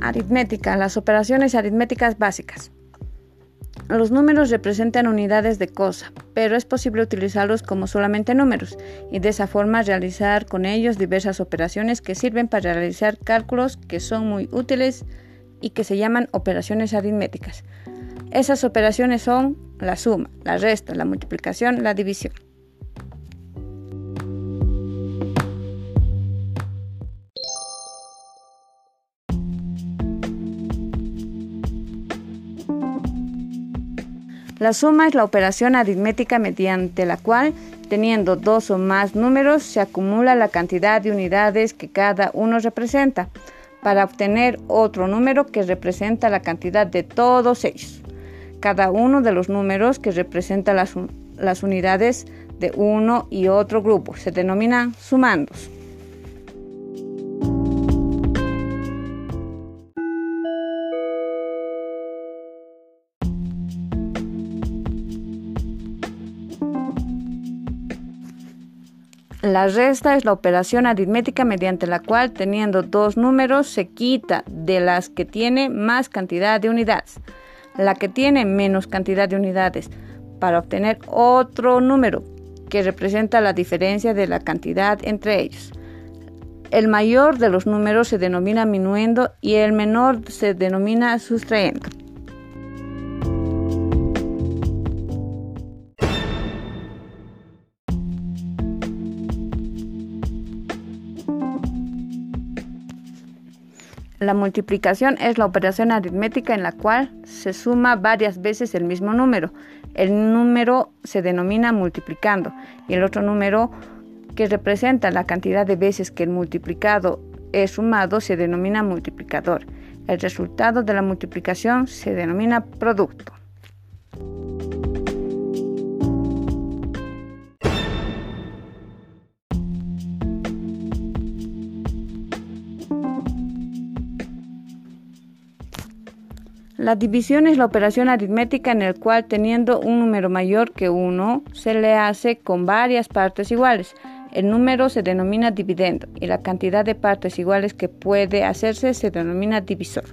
Aritmética. Las operaciones aritméticas básicas. Los números representan unidades de cosa, pero es posible utilizarlos como solamente números y de esa forma realizar con ellos diversas operaciones que sirven para realizar cálculos que son muy útiles y que se llaman operaciones aritméticas. Esas operaciones son la suma, la resta, la multiplicación, la división. La suma es la operación aritmética mediante la cual, teniendo dos o más números, se acumula la cantidad de unidades que cada uno representa, para obtener otro número que representa la cantidad de todos ellos. Cada uno de los números que representa las, unidades de uno y otro grupo se denominan sumandos. La resta es la operación aritmética mediante la cual, teniendo dos números, se quita de las que tiene más cantidad de unidades, la que tiene menos cantidad de unidades, para obtener otro número que representa la diferencia de la cantidad entre ellos. El mayor de los números se denomina minuendo y el menor se denomina sustrayendo. La multiplicación es la operación aritmética en la cual se suma varias veces el mismo número. El número se denomina multiplicando y el otro número que representa la cantidad de veces que el multiplicado es sumado se denomina multiplicador. El resultado de la multiplicación se denomina producto. La división es la operación aritmética en la cual teniendo un número mayor que 1 se le hace con varias partes iguales. El número se denomina dividendo y la cantidad de partes iguales que puede hacerse se denomina divisor.